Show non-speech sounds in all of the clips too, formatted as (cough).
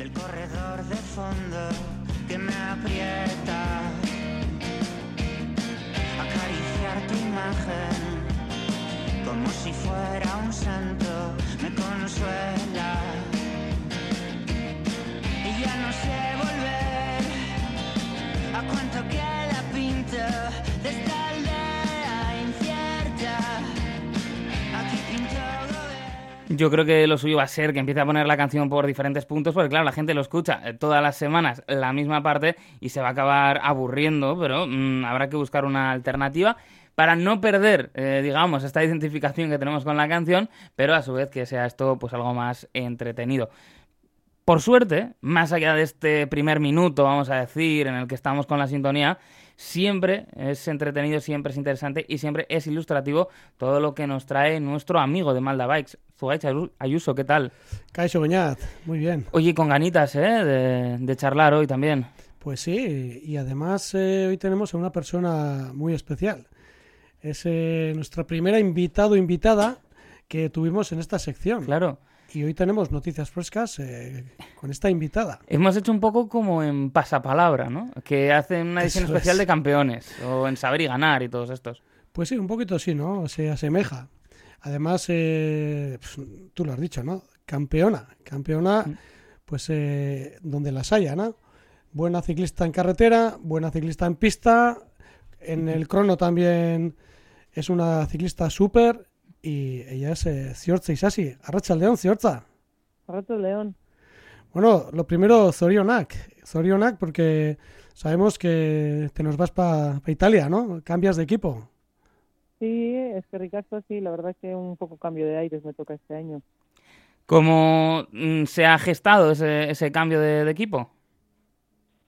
del corredor de fondo que me aprieta. Acariciar tu imagen como si fuera un santo me consuela. Yo creo que lo suyo va a ser que empiece a poner la canción por diferentes puntos, porque claro, la gente lo escucha eh, todas las semanas la misma parte y se va a acabar aburriendo, pero mm, habrá que buscar una alternativa para no perder, eh, digamos, esta identificación que tenemos con la canción, pero a su vez que sea esto pues algo más entretenido. Por suerte, más allá de este primer minuto, vamos a decir, en el que estamos con la sintonía, siempre es entretenido, siempre es interesante y siempre es ilustrativo todo lo que nos trae nuestro amigo de Malda Bikes, Zugaich Ayuso, ¿qué tal? Caixo Beñat, muy bien. Oye, con ganitas, ¿eh? De, de charlar hoy también. Pues sí, y además eh, hoy tenemos a una persona muy especial. Es eh, nuestra primera invitado invitada que tuvimos en esta sección. Claro. Y hoy tenemos noticias frescas eh, con esta invitada. Hemos hecho un poco como en Pasapalabra, ¿no? Que hacen una edición Eso especial es. de campeones, o en Saber y Ganar y todos estos. Pues sí, un poquito sí, ¿no? Se asemeja. Además, eh, pues, tú lo has dicho, ¿no? Campeona. Campeona, Mm. pues eh, donde las haya, ¿no? Buena ciclista en carretera, buena ciclista en pista. En el crono también es una ciclista súper. Y ella es eh, Ziortza Isasi. Arracha León, Ziortza. Rato León. Bueno, lo primero, Zorionak. Zorionak porque sabemos que te nos vas para Italia, ¿no? Cambias de equipo. Sí, es que Ricardo sí, la verdad que un poco cambio de aires me toca este año. ¿Cómo mm, se ha gestado ese, ese cambio de, de equipo?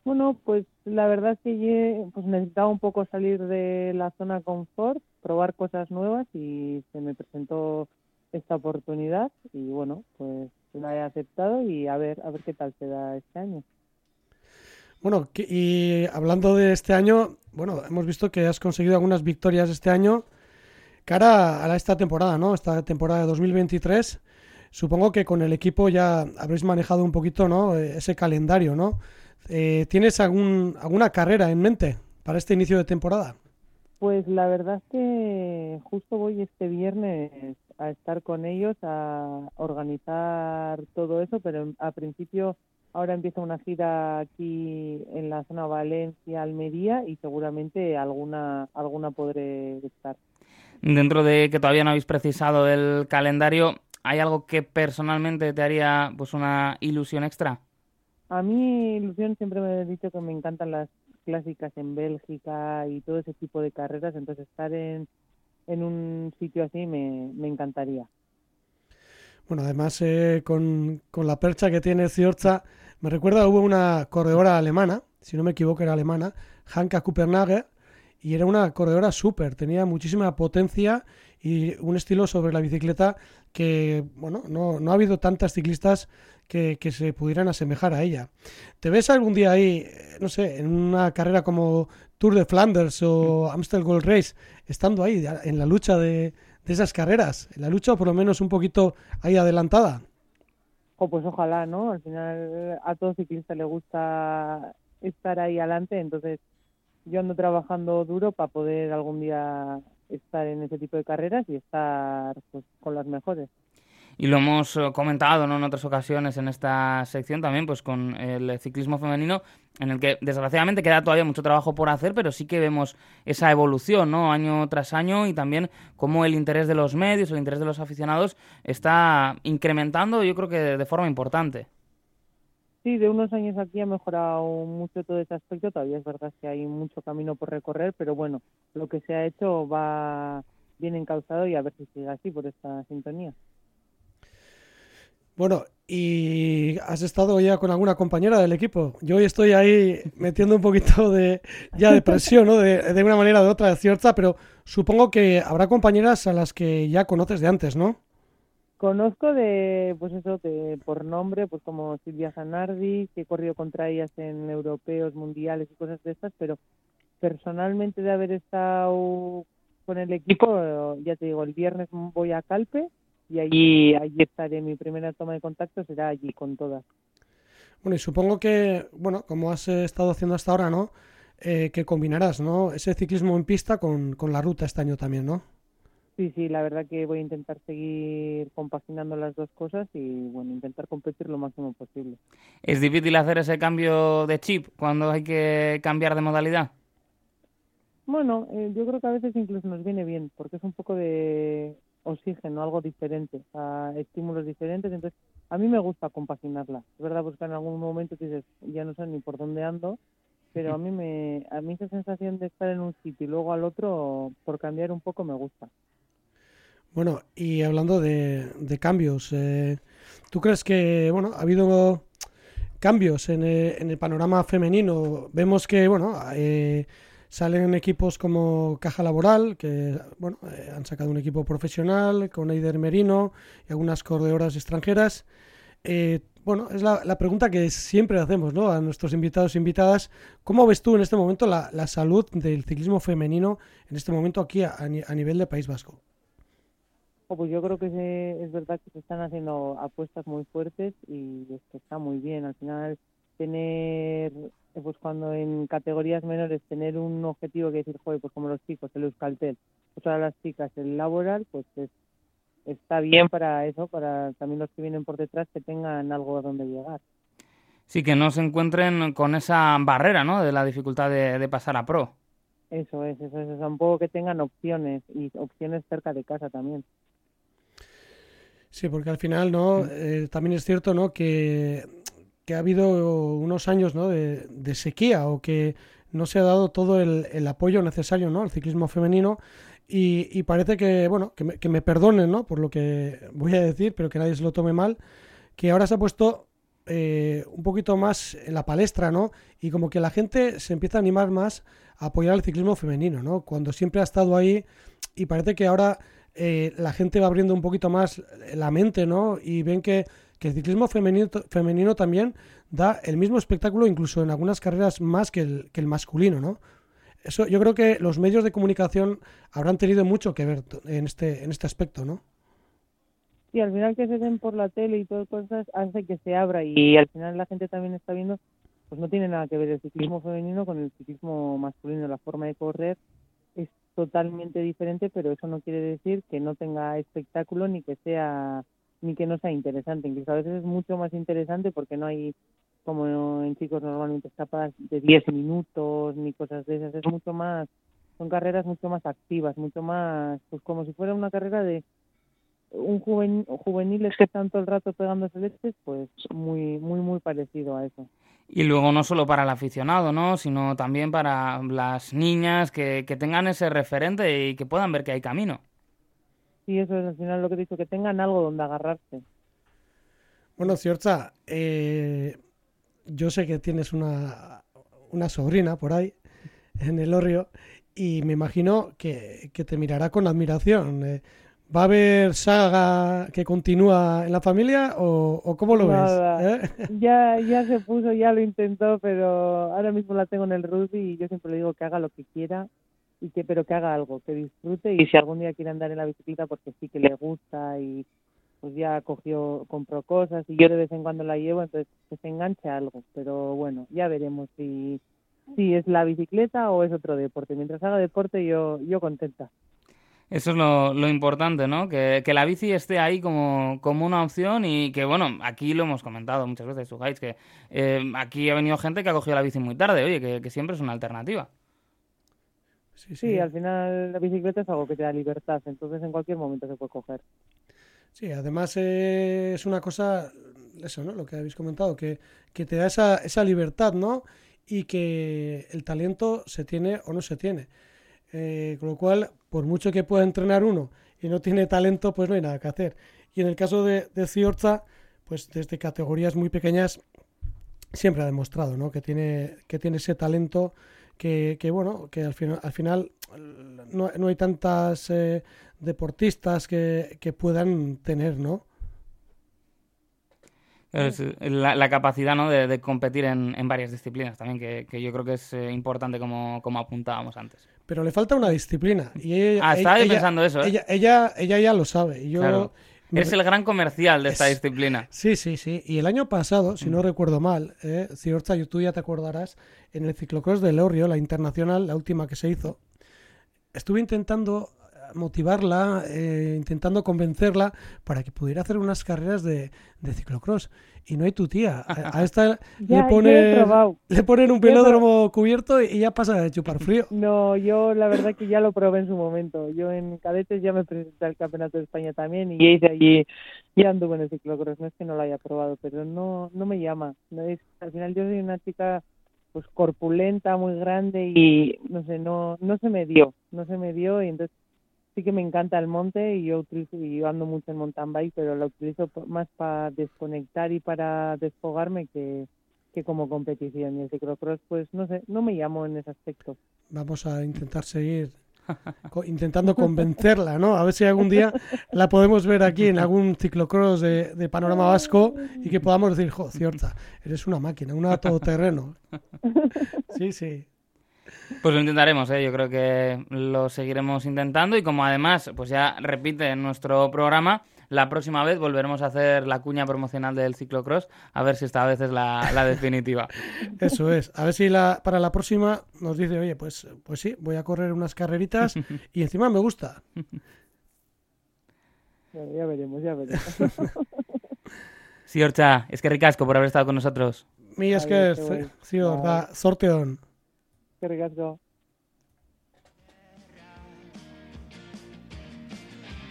Bueno, pues la verdad es que pues necesitaba un poco salir de la zona confort, probar cosas nuevas y se me presentó esta oportunidad y bueno, pues la he aceptado y a ver a ver qué tal se da este año. Bueno, y hablando de este año, bueno, hemos visto que has conseguido algunas victorias este año cara a esta temporada, ¿no? Esta temporada de 2023. Supongo que con el equipo ya habréis manejado un poquito, ¿no? Eh, Ese calendario, ¿no? Eh, ¿Tienes algún, alguna carrera en mente para este inicio de temporada? Pues la verdad es que justo voy este viernes a estar con ellos a organizar todo eso, pero a principio ahora empieza una gira aquí en la zona Valencia, Almería y seguramente alguna alguna podré estar. Dentro de que todavía no habéis precisado el calendario, ¿hay algo que personalmente te haría pues una ilusión extra? A mí, ilusión, siempre me he dicho que me encantan las clásicas en Bélgica y todo ese tipo de carreras, entonces estar en, en un sitio así me, me encantaría. Bueno, además eh, con, con la percha que tiene Ziorza, me recuerda hubo una corredora alemana, si no me equivoco era alemana, Hanka Kupernagel, y era una corredora súper, tenía muchísima potencia y un estilo sobre la bicicleta que, bueno, no, no ha habido tantas ciclistas que, que se pudieran asemejar a ella. ¿Te ves algún día ahí, eh, no sé, en una carrera como Tour de Flanders o Amstel Gold Race, estando ahí en la lucha de, de esas carreras, en la lucha o por lo menos un poquito ahí adelantada? O pues ojalá, ¿no? Al final a todo ciclista le gusta estar ahí adelante, entonces yo ando trabajando duro para poder algún día estar en ese tipo de carreras y estar pues con las mejores. Y lo hemos eh, comentado ¿no? en otras ocasiones en esta sección también, pues con el ciclismo femenino, en el que desgraciadamente queda todavía mucho trabajo por hacer, pero sí que vemos esa evolución, ¿no? Año tras año y también cómo el interés de los medios, el interés de los aficionados está incrementando, yo creo que de forma importante. Sí, de unos años aquí ha mejorado mucho todo ese aspecto. Todavía es verdad que hay mucho camino por recorrer, pero bueno, lo que se ha hecho va bien encauzado y a ver si sigue así por esta sintonía. Bueno, y has estado ya con alguna compañera del equipo. Yo hoy estoy ahí metiendo un poquito de ya de presión, ¿no? De, de una manera o de otra, cierta, pero supongo que habrá compañeras a las que ya conoces de antes, ¿no? Conozco de, pues eso, de por nombre, pues como Silvia Zanardi, que he corrido contra ellas en europeos, mundiales y cosas de estas, pero personalmente de haber estado con el equipo, ya te digo, el viernes voy a Calpe y allí, allí estaré. Mi primera toma de contacto será allí con todas. Bueno, y supongo que, bueno, como has estado haciendo hasta ahora, ¿no? Eh, que combinarás, ¿no? Ese ciclismo en pista con, con la ruta este año también, ¿no? Sí, sí, la verdad que voy a intentar seguir compaginando las dos cosas y, bueno, intentar competir lo máximo posible. ¿Es difícil hacer ese cambio de chip cuando hay que cambiar de modalidad? Bueno, eh, yo creo que a veces incluso nos viene bien, porque es un poco de oxígeno, algo diferente, a estímulos diferentes. Entonces, a mí me gusta compaginarla. Es verdad, pues que en algún momento dices, ya no sé ni por dónde ando, pero a mí me, a mí esa sensación de estar en un sitio y luego al otro, por cambiar un poco, me gusta. Bueno, y hablando de, de cambios, eh, ¿tú crees que, bueno, ha habido cambios en el, en el panorama femenino? Vemos que, bueno, eh, Salen equipos como Caja Laboral, que bueno, eh, han sacado un equipo profesional con Eider Merino y algunas corredoras extranjeras. Eh, bueno, es la, la, pregunta que siempre hacemos ¿no? a nuestros invitados e invitadas. ¿Cómo ves tú en este momento la, la salud del ciclismo femenino en este momento aquí a, a nivel de País Vasco? Pues yo creo que se, es verdad que se están haciendo apuestas muy fuertes y está muy bien. Al final, tener pues cuando en categorías menores tener un objetivo que decir, joder, pues como los chicos, el Euskaltel, pues para las chicas el laboral, pues es, está bien para eso, para también los que vienen por detrás que tengan algo a donde llegar. Sí, que no se encuentren con esa barrera, ¿no? De la dificultad de, de pasar a pro. Eso es, eso es, eso, un poco que tengan opciones y opciones cerca de casa también. Sí, porque al final, ¿no? Eh, también es cierto, ¿no? Que que ha habido unos años ¿no? de, de, sequía o que no se ha dado todo el, el apoyo necesario ¿no? al ciclismo femenino y, y parece que, bueno, que me, que me, perdonen ¿no? por lo que voy a decir, pero que nadie se lo tome mal, que ahora se ha puesto eh, un poquito más en la palestra, ¿no? Y como que la gente se empieza a animar más a apoyar el ciclismo femenino, ¿no? Cuando siempre ha estado ahí y parece que ahora eh, la gente va abriendo un poquito más la mente, ¿no? Y ven que que el ciclismo femenino, femenino también da el mismo espectáculo, incluso en algunas carreras más que el, que el masculino, ¿no? Eso, yo creo que los medios de comunicación habrán tenido mucho que ver en este, en este aspecto, ¿no? Sí, al final que se den por la tele y todas cosas hace que se abra y, y al final la gente también está viendo, pues no tiene nada que ver el ciclismo femenino con el ciclismo masculino, la forma de correr totalmente diferente, pero eso no quiere decir que no tenga espectáculo ni que sea ni que no sea interesante. Incluso a veces es mucho más interesante porque no hay, como en chicos normalmente, escapadas de 10 minutos ni cosas de esas. Es mucho más, son carreras mucho más activas, mucho más, pues como si fuera una carrera de un juvenil, juveniles que están todo el rato pegándose leches, pues muy, muy, muy parecido a eso. Y luego no solo para el aficionado, ¿no? Sino también para las niñas que, que tengan ese referente y que puedan ver que hay camino. Sí, eso es al final lo que he dicho, que tengan algo donde agarrarse. Bueno, Ciorza, eh, yo sé que tienes una, una sobrina por ahí, en el Orrio, y me imagino que, que te mirará con admiración. Eh, ¿Va a haber saga que continúa en la familia o, o cómo lo Nada. ves? ¿Eh? (laughs) Ya, ya se puso, ya lo intentó, pero ahora mismo la tengo en el rugby y yo siempre le digo que haga lo que quiera y que pero que haga algo, que disfrute y si algún día quiere andar en la bicicleta porque sí que le gusta y pues ya cogió, compró cosas y yo de vez en cuando la llevo, entonces que se enganche a algo, pero bueno, ya veremos si, si es la bicicleta o es otro deporte. Mientras haga deporte yo, yo contenta. Eso es lo, lo importante, ¿no? Que, que, la bici esté ahí como, como, una opción y que, bueno, aquí lo hemos comentado muchas veces, Sujáis, que eh, aquí ha venido gente que ha cogido la bici muy tarde, oye, que, que siempre es una alternativa. Sí, sí. sí, al final la bicicleta es algo que te da libertad, entonces en cualquier momento se puede coger. Sí, además eh, es una cosa, eso, ¿no? Lo que habéis comentado, que, que te da esa, esa libertad, ¿no? Y que el talento se tiene o no se tiene. Eh, con lo cual, por mucho que pueda entrenar uno y no tiene talento, pues no hay nada que hacer. Y en el caso de, de Ciorza, pues desde categorías muy pequeñas siempre ha demostrado, ¿no? Que tiene, que tiene ese talento que, que bueno, que al final, al final no, no hay tantas eh, deportistas que, que, puedan tener, ¿no? Es la, la, capacidad ¿no? de, de competir en, en, varias disciplinas también, que, que, yo creo que es eh, importante como, como apuntábamos antes. Pero le falta una disciplina. Y ella, ah, estaba ella, pensando eso. ¿eh? Ella, ella, ella, ya lo sabe. Yo, claro. Eres el gran comercial de esta Es- disciplina. Sí, sí, sí. Y el año pasado, si no Mm. recuerdo mal, eh, Ciorcha, tú ya te acordarás, en el ciclocross de Lorio, la internacional, la última que se hizo, estuve intentando eh, motivarla, eh, intentando convencerla para que pudiera hacer unas carreras de, de ciclocross. Y no hay tu tía. A, a (laughs) esta Ya, le, ponen, le ponen un velódromo cubierto y ya pasa de chupar frío. (laughs) No, yo la verdad que ya lo probé en su momento. Yo en cadetes ya me presenté al Campeonato de España también y hice allí, ya anduve en el ciclocross. No es que no lo haya probado, pero no, no me llama. No es, al final yo soy una chica pues corpulenta, muy grande y no sé, no, no se me dio, no se me dio y entonces sí que me encanta el monte y yo utilizo y yo ando mucho en mountain bike, pero lo utilizo más para desconectar y para desfogarme que, que como competición. Y el ciclocross, pues no sé, no me llamo en ese aspecto. Vamos a intentar seguir (laughs) co- intentando convencerla, ¿no? A ver si algún día la podemos ver aquí en algún ciclocross de, de panorama vasco y que podamos decir, jo, Ciorta, eres una máquina, una todoterreno. (laughs) Sí, sí. Pues lo intentaremos, ¿eh? yo creo que lo seguiremos intentando y como además, pues ya repite en nuestro programa, la próxima vez volveremos a hacer la cuña promocional del ciclocross, a ver si esta vez es la, la definitiva. (laughs) Eso es. A ver si la, para la próxima nos dice, oye, pues, pues sí, voy a correr unas carreritas y encima me gusta. (laughs) Bueno, ya veremos, ya veremos. Sí, Orcha, es que ricasco por haber estado con nosotros. Mi es que. Cior, da sorteón. Qué ricasco.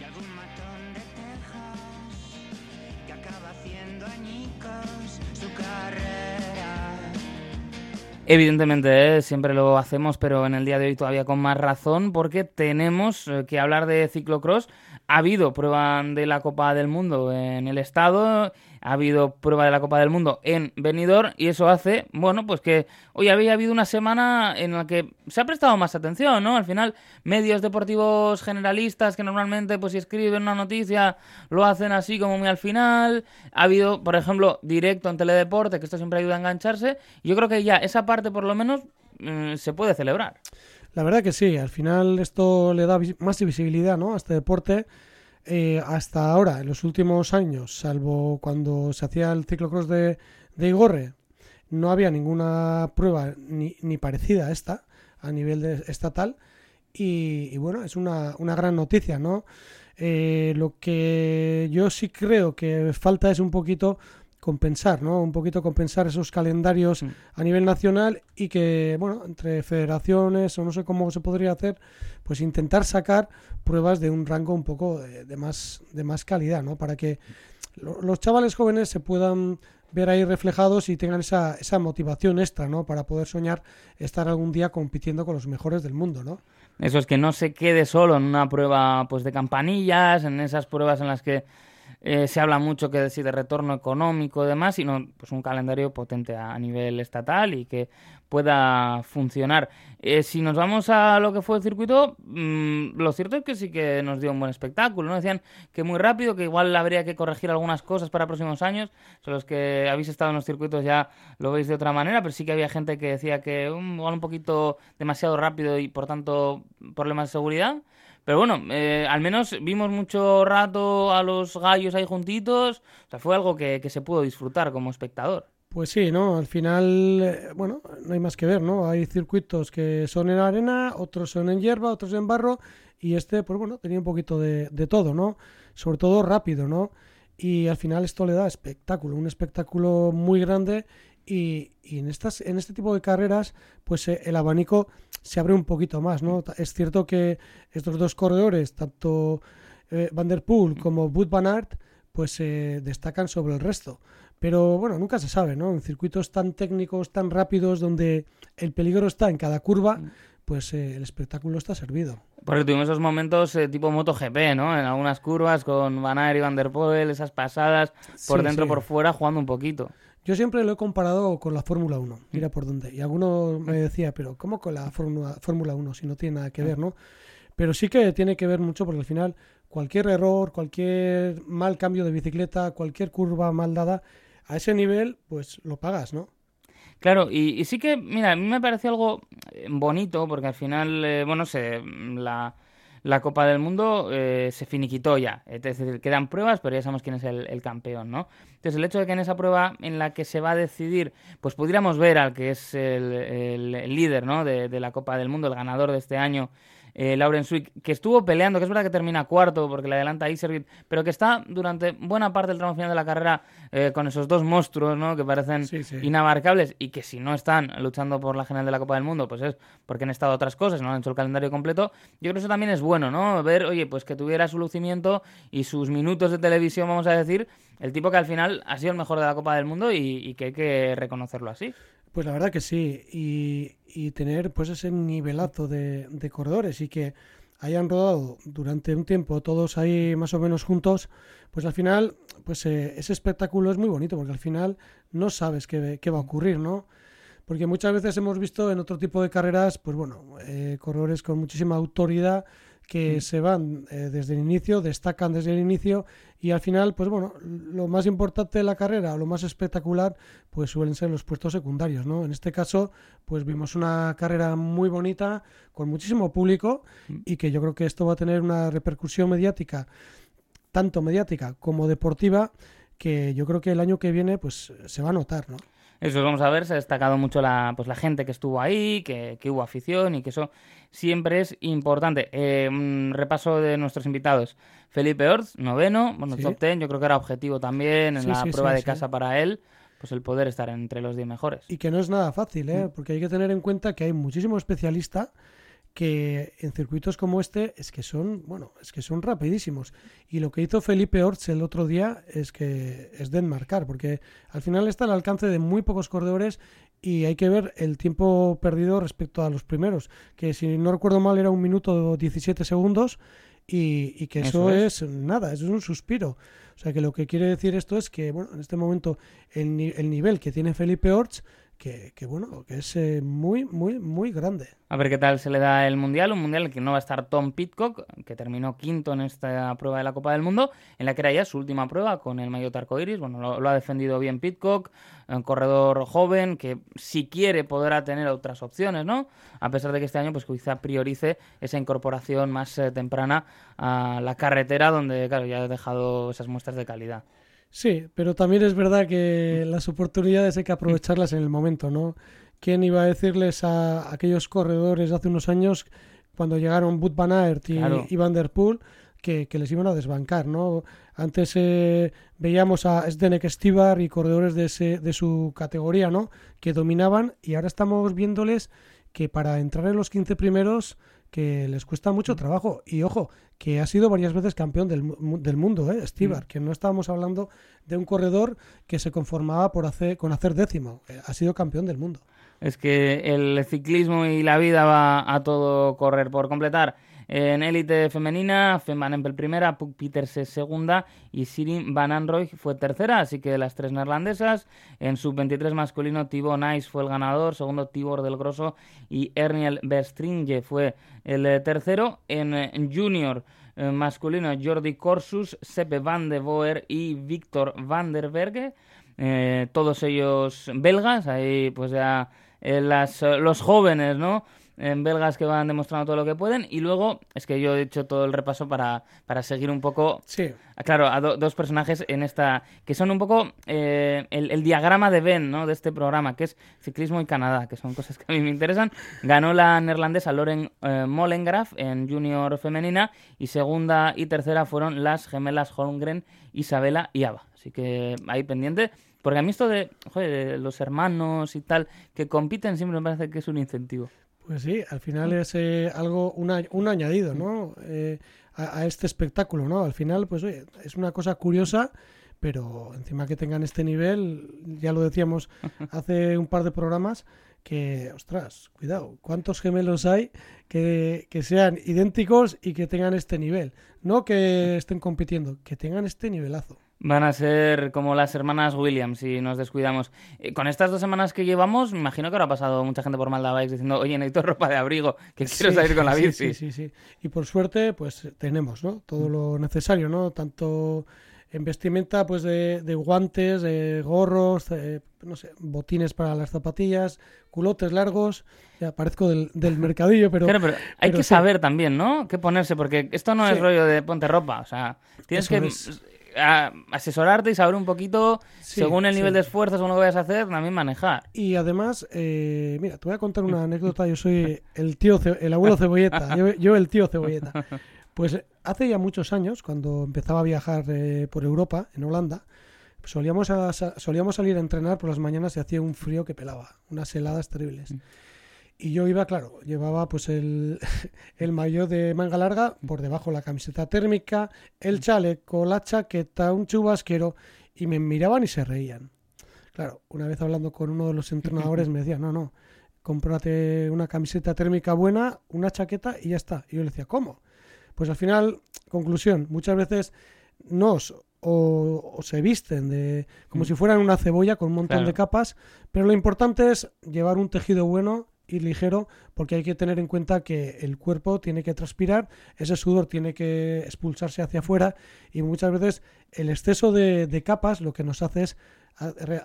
y algún matón de Texas que acaba haciendo añicos su carrera. Evidentemente, ¿eh? siempre lo hacemos, pero en el día de hoy todavía con más razón, porque tenemos eh, que hablar de ciclocross. Ha habido prueba de la Copa del Mundo en el estado, ha habido prueba de la Copa del Mundo en Benidorm, y eso hace, bueno, pues que hoy había habido una semana en la que se ha prestado más atención, ¿no? Al final, medios deportivos generalistas que normalmente, pues si escriben una noticia, lo hacen así como muy al final. Ha habido, por ejemplo, directo en Teledeporte, que esto siempre ayuda a engancharse. Yo creo que ya esa parte, por lo menos, mm, se puede celebrar. La verdad que sí, al final esto le da más visibilidad ¿no? a este deporte. Eh, hasta ahora, en los últimos años, salvo cuando se hacía el ciclocross de, de Igorre, no había ninguna prueba ni, ni parecida a esta a nivel de- estatal. Y, y bueno, es una, una gran noticia, ¿no? Eh, lo que yo sí creo que falta es un poquito compensar, ¿no? Un poquito compensar esos calendarios Mm. a nivel nacional y que, bueno, entre federaciones o no sé cómo se podría hacer, pues intentar sacar pruebas de un rango un poco de, de más de más calidad, ¿no? Para que lo- los chavales jóvenes se puedan ver ahí reflejados y tengan esa, esa motivación extra, ¿no? Para poder soñar estar algún día compitiendo con los mejores del mundo, ¿no? Eso es que no se quede solo en una prueba pues de campanillas, en esas pruebas en las que eh, se habla mucho que sí, de retorno económico y demás, sino pues un calendario potente a, nivel estatal y que pueda funcionar. Eh, si nos vamos a lo que fue el circuito, mm, lo cierto es que sí que nos dio un buen espectáculo. ¿no? Decían que muy rápido, que igual habría que corregir algunas cosas para próximos años. Los que habéis estado en los circuitos ya lo veis de otra manera, pero sí que había gente que decía que um, igual un poquito demasiado rápido y por tanto problemas de seguridad. Pero bueno, eh, al menos vimos mucho rato a los gallos ahí juntitos. O sea, fue algo que, que se pudo disfrutar como espectador. Pues sí, ¿no? Al final, eh, bueno, no hay más que ver, ¿no? Hay circuitos que son en arena, otros son en hierba, otros en barro, y este, pues bueno, tenía un poquito de, de todo, ¿no? Sobre todo rápido, ¿no? Y al final esto le da espectáculo, un espectáculo muy grande, y, y en, estas, en este tipo de carreras, pues eh, el abanico se abre un poquito más, ¿no? Es cierto que estos dos corredores, tanto eh, Van der Poel como Wout van Aert, pues se destacan sobre el resto. Pero bueno, nunca se sabe, ¿no? En circuitos tan técnicos, tan rápidos, donde el peligro está en cada curva, pues eh, el espectáculo está servido. Porque tuvimos esos momentos eh, tipo MotoGP, ¿no? En algunas curvas con Van Aert y Van der Poel, esas pasadas por Sí, dentro, sí. por fuera, jugando un poquito. Yo siempre lo he comparado con la Fórmula 1, mira por dónde. Y alguno me decía, pero ¿cómo con la Fórmula Fórmula 1 si no tiene nada que ver, no? Pero sí que tiene que ver mucho porque al final cualquier error, cualquier mal cambio de bicicleta, cualquier curva mal dada, a ese nivel, pues lo pagas, ¿no? Claro, y, y sí que, mira, a mí me parece algo bonito porque al final, eh, bueno, se, la, la Copa del Mundo eh, se finiquitó ya. Es decir, quedan pruebas, pero ya sabemos quién es el, campeón, ¿no? Entonces, el hecho de que en esa prueba en la que se va a decidir, pues pudiéramos ver al que es el, líder, ¿no? De, de, la Copa del Mundo, el ganador de este año, eh, Lauren Swick, que estuvo peleando, que es verdad que termina cuarto porque le adelanta a Iservit, pero que está durante buena parte del tramo final de la carrera eh, con esos dos monstruos, ¿no? Que parecen inabarcables y que si no están luchando por la general de la Copa del Mundo, pues es porque han estado otras cosas, no han hecho el calendario completo. Yo creo que eso también es bueno, ¿no? Ver, oye, pues que tuviera su lucimiento y sus minutos de televisión, vamos a decir, el tipo que al final ha sido el mejor de la Copa del Mundo y que hay que reconocerlo así. Pues la verdad que sí, y, y tener pues ese nivelazo de, de, corredores y que hayan rodado durante un tiempo todos ahí más o menos juntos, pues al final pues eh, ese espectáculo es muy bonito porque al final no sabes qué, qué, va a ocurrir, ¿no? Porque muchas veces hemos visto en otro tipo de carreras, pues bueno, eh, corredores con muchísima autoridad que mm. se van eh, desde el inicio, destacan desde el inicio y al final, pues bueno, lo más importante de la carrera o lo más espectacular, pues suelen ser los puestos secundarios, ¿no? En este caso, pues vimos una carrera muy bonita, con muchísimo público mm. y que yo creo que esto va a tener una repercusión mediática, tanto mediática como deportiva, que yo creo que el año que viene, pues se va a notar, ¿no? Eso vamos a ver, se ha destacado mucho la, pues, la gente que estuvo ahí, que, que hubo afición y que eso siempre es importante. Eh, repaso de nuestros invitados. Felipe Orz, noveno, bueno, top ten, yo creo que era objetivo también en la prueba de casa para él, pues el poder estar entre los 10 mejores. Y que no es nada fácil, ¿eh? Mm. porque hay que tener en cuenta que hay muchísimo especialista que en circuitos como este es que son, bueno, es que son rapidísimos. Y lo que hizo Felipe Orts el otro día es que es de enmarcar, porque al final está al alcance de muy pocos corredores y hay que ver el tiempo perdido respecto a los primeros, que si no recuerdo mal era un minuto 17 segundos y, que eso, es. nada, eso es un suspiro. O sea que lo que quiere decir esto es que, bueno, en este momento el, el nivel que tiene Felipe Orts que, bueno, que es eh, muy, muy, muy grande. A ver qué tal se le da el Mundial, un Mundial en que no va a estar Tom Pitcock, que terminó quinto en esta prueba de la Copa del Mundo, en la que era ya su última prueba con el maillot arcoiris. Bueno, lo, ha defendido bien Pitcock, un corredor joven que si quiere podrá tener otras opciones, ¿no? A pesar de que este año pues quizá priorice esa incorporación más eh, temprana a la carretera, donde claro, ya ha dejado esas muestras de calidad. Sí, pero también es verdad que las oportunidades hay que aprovecharlas en el momento, ¿no? ¿Quién iba a decirles a aquellos corredores de hace unos años, cuando llegaron Bud Van Aert y, Van Der Poel, que, les iban a desbancar, ¿no? Antes eh, veíamos a Zdenek Stibar y corredores de, ese, de su categoría, ¿no? Que dominaban y ahora estamos viéndoles que para entrar en los 15 primeros que les cuesta mucho trabajo. Y ojo, que ha sido varias veces campeón del, del mundo, ¿eh? Stibar, mm. que no estábamos hablando de un corredor que se conformaba por hacer, con hacer décimo. Eh, ha sido campeón del mundo. Es que el ciclismo y la vida va a todo correr por completar. En élite femenina, Fem Van Empel primera, Puk Peters segunda y Sirin Van Anrooy fue tercera, así que las tres neerlandesas. En sub-23 masculino, Thibaut Nice fue el ganador, segundo Tibor del Grosso y Erniel Berstringe fue el eh, tercero. En, eh, junior eh, masculino, Jordi Corsus, Seppe Van de Boer y Víctor Van der Berge. todos ellos belgas, ahí pues ya las, los jóvenes, ¿no? En belgas que van demostrando todo lo que pueden y luego es que yo he hecho todo el repaso para, para seguir un poco sí. claro a dos personajes en esta que son un poco eh, el, diagrama de Ben ¿no? de este programa que es ciclismo y Canadá que son cosas que a mí me interesan ganó la neerlandesa Loren eh, Molengraf en junior femenina y segunda y tercera fueron las gemelas Holmgren Isabela y Ava así que ahí pendiente porque a mí esto de, joder, de los hermanos y tal que compiten siempre me parece que es un incentivo pues sí, al final es eh, algo, un añadido, ¿no? Eh, a, este espectáculo, ¿no? Al final, pues oye, es una cosa curiosa, pero encima que tengan este nivel, ya lo decíamos (laughs) hace un par de programas, que, ostras, cuidado, ¿cuántos gemelos hay que, que sean idénticos y que tengan este nivel? No que estén compitiendo, que tengan este nivelazo. Van a ser como las hermanas Williams si nos descuidamos. Eh, con estas dos semanas que llevamos, me imagino que habrá pasado mucha gente por Bikes diciendo, oye, necesito (laughs) ropa de abrigo, que quiero salir con la bici. Sí, sí, sí, Y por suerte, pues tenemos, ¿no? Todo lo necesario, ¿no? Tanto en vestimenta pues de, de guantes, de gorros, eh, no sé, botines para las zapatillas, culotes largos. Ya parezco del, del mercadillo, pero, Claro, pero hay pero que sí. saber también, ¿no? ¿Qué ponerse? Porque esto no es rollo de ponte ropa. O sea, tienes Eso que es. A- asesorarte y saber un poquito, Sí, según el sí. nivel de esfuerzo, según lo que vayas a hacer, también manejar. Y además, eh, mira, te voy a contar una (laughs) anécdota. Yo soy el tío, el abuelo cebolleta. Yo, yo el tío cebolleta. (laughs) Pues hace ya muchos años, cuando empezaba a viajar eh, por Europa, en Holanda, solíamos, a- solíamos salir a entrenar por las mañanas y hacía un frío que pelaba, unas heladas terribles. Y yo iba, claro, llevaba pues el, (laughs) el maillot de manga larga, por debajo la camiseta térmica, el chaleco, la chaqueta, un chubasquero, y me miraban y se reían. Claro, una vez hablando con uno de los entrenadores me decía, no, no, cómprate una camiseta térmica buena, una chaqueta y ya está. Y yo le decía, ¿cómo? Pues al final, conclusión, muchas veces nos o, o se visten de como Mm. si fueran una cebolla con un montón Claro. de capas, pero lo importante es llevar un tejido bueno ligero porque hay que tener en cuenta que el cuerpo tiene que transpirar, ese sudor tiene que expulsarse hacia afuera y muchas veces el exceso de, de capas lo que nos hace es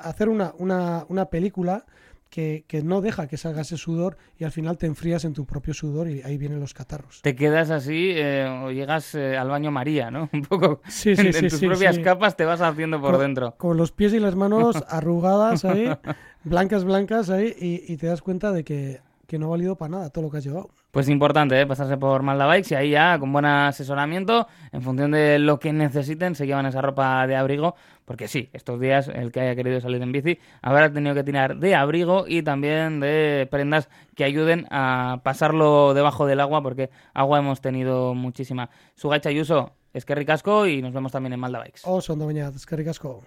hacer una, una, una película que, que no deja que salga ese sudor y al final te enfrías en tu propio sudor y ahí vienen los catarros. Te quedas así eh, o llegas eh, al baño María, ¿no? (laughs) Un poco Sí, sí, en, sí, en tus propias capas te vas haciendo por dentro. Con los pies y las manos (laughs) arrugadas ahí, (laughs) blancas, blancas ahí, y, y te das cuenta de que, que no ha valido para nada todo lo que has llevado. Pues importante, ¿eh? pasarse por Malda Bikes y ahí ya con buen asesoramiento, en función de lo que necesiten, se llevan esa ropa de abrigo, porque sí, estos días el que haya querido salir en bici habrá tenido que tirar de abrigo y también de prendas que ayuden a pasarlo debajo del agua, porque agua hemos tenido muchísima. Sugacha Ayuso, es que ricasco y nos vemos también en Malda Bikes. Oh, son de bañadas, que ricasco.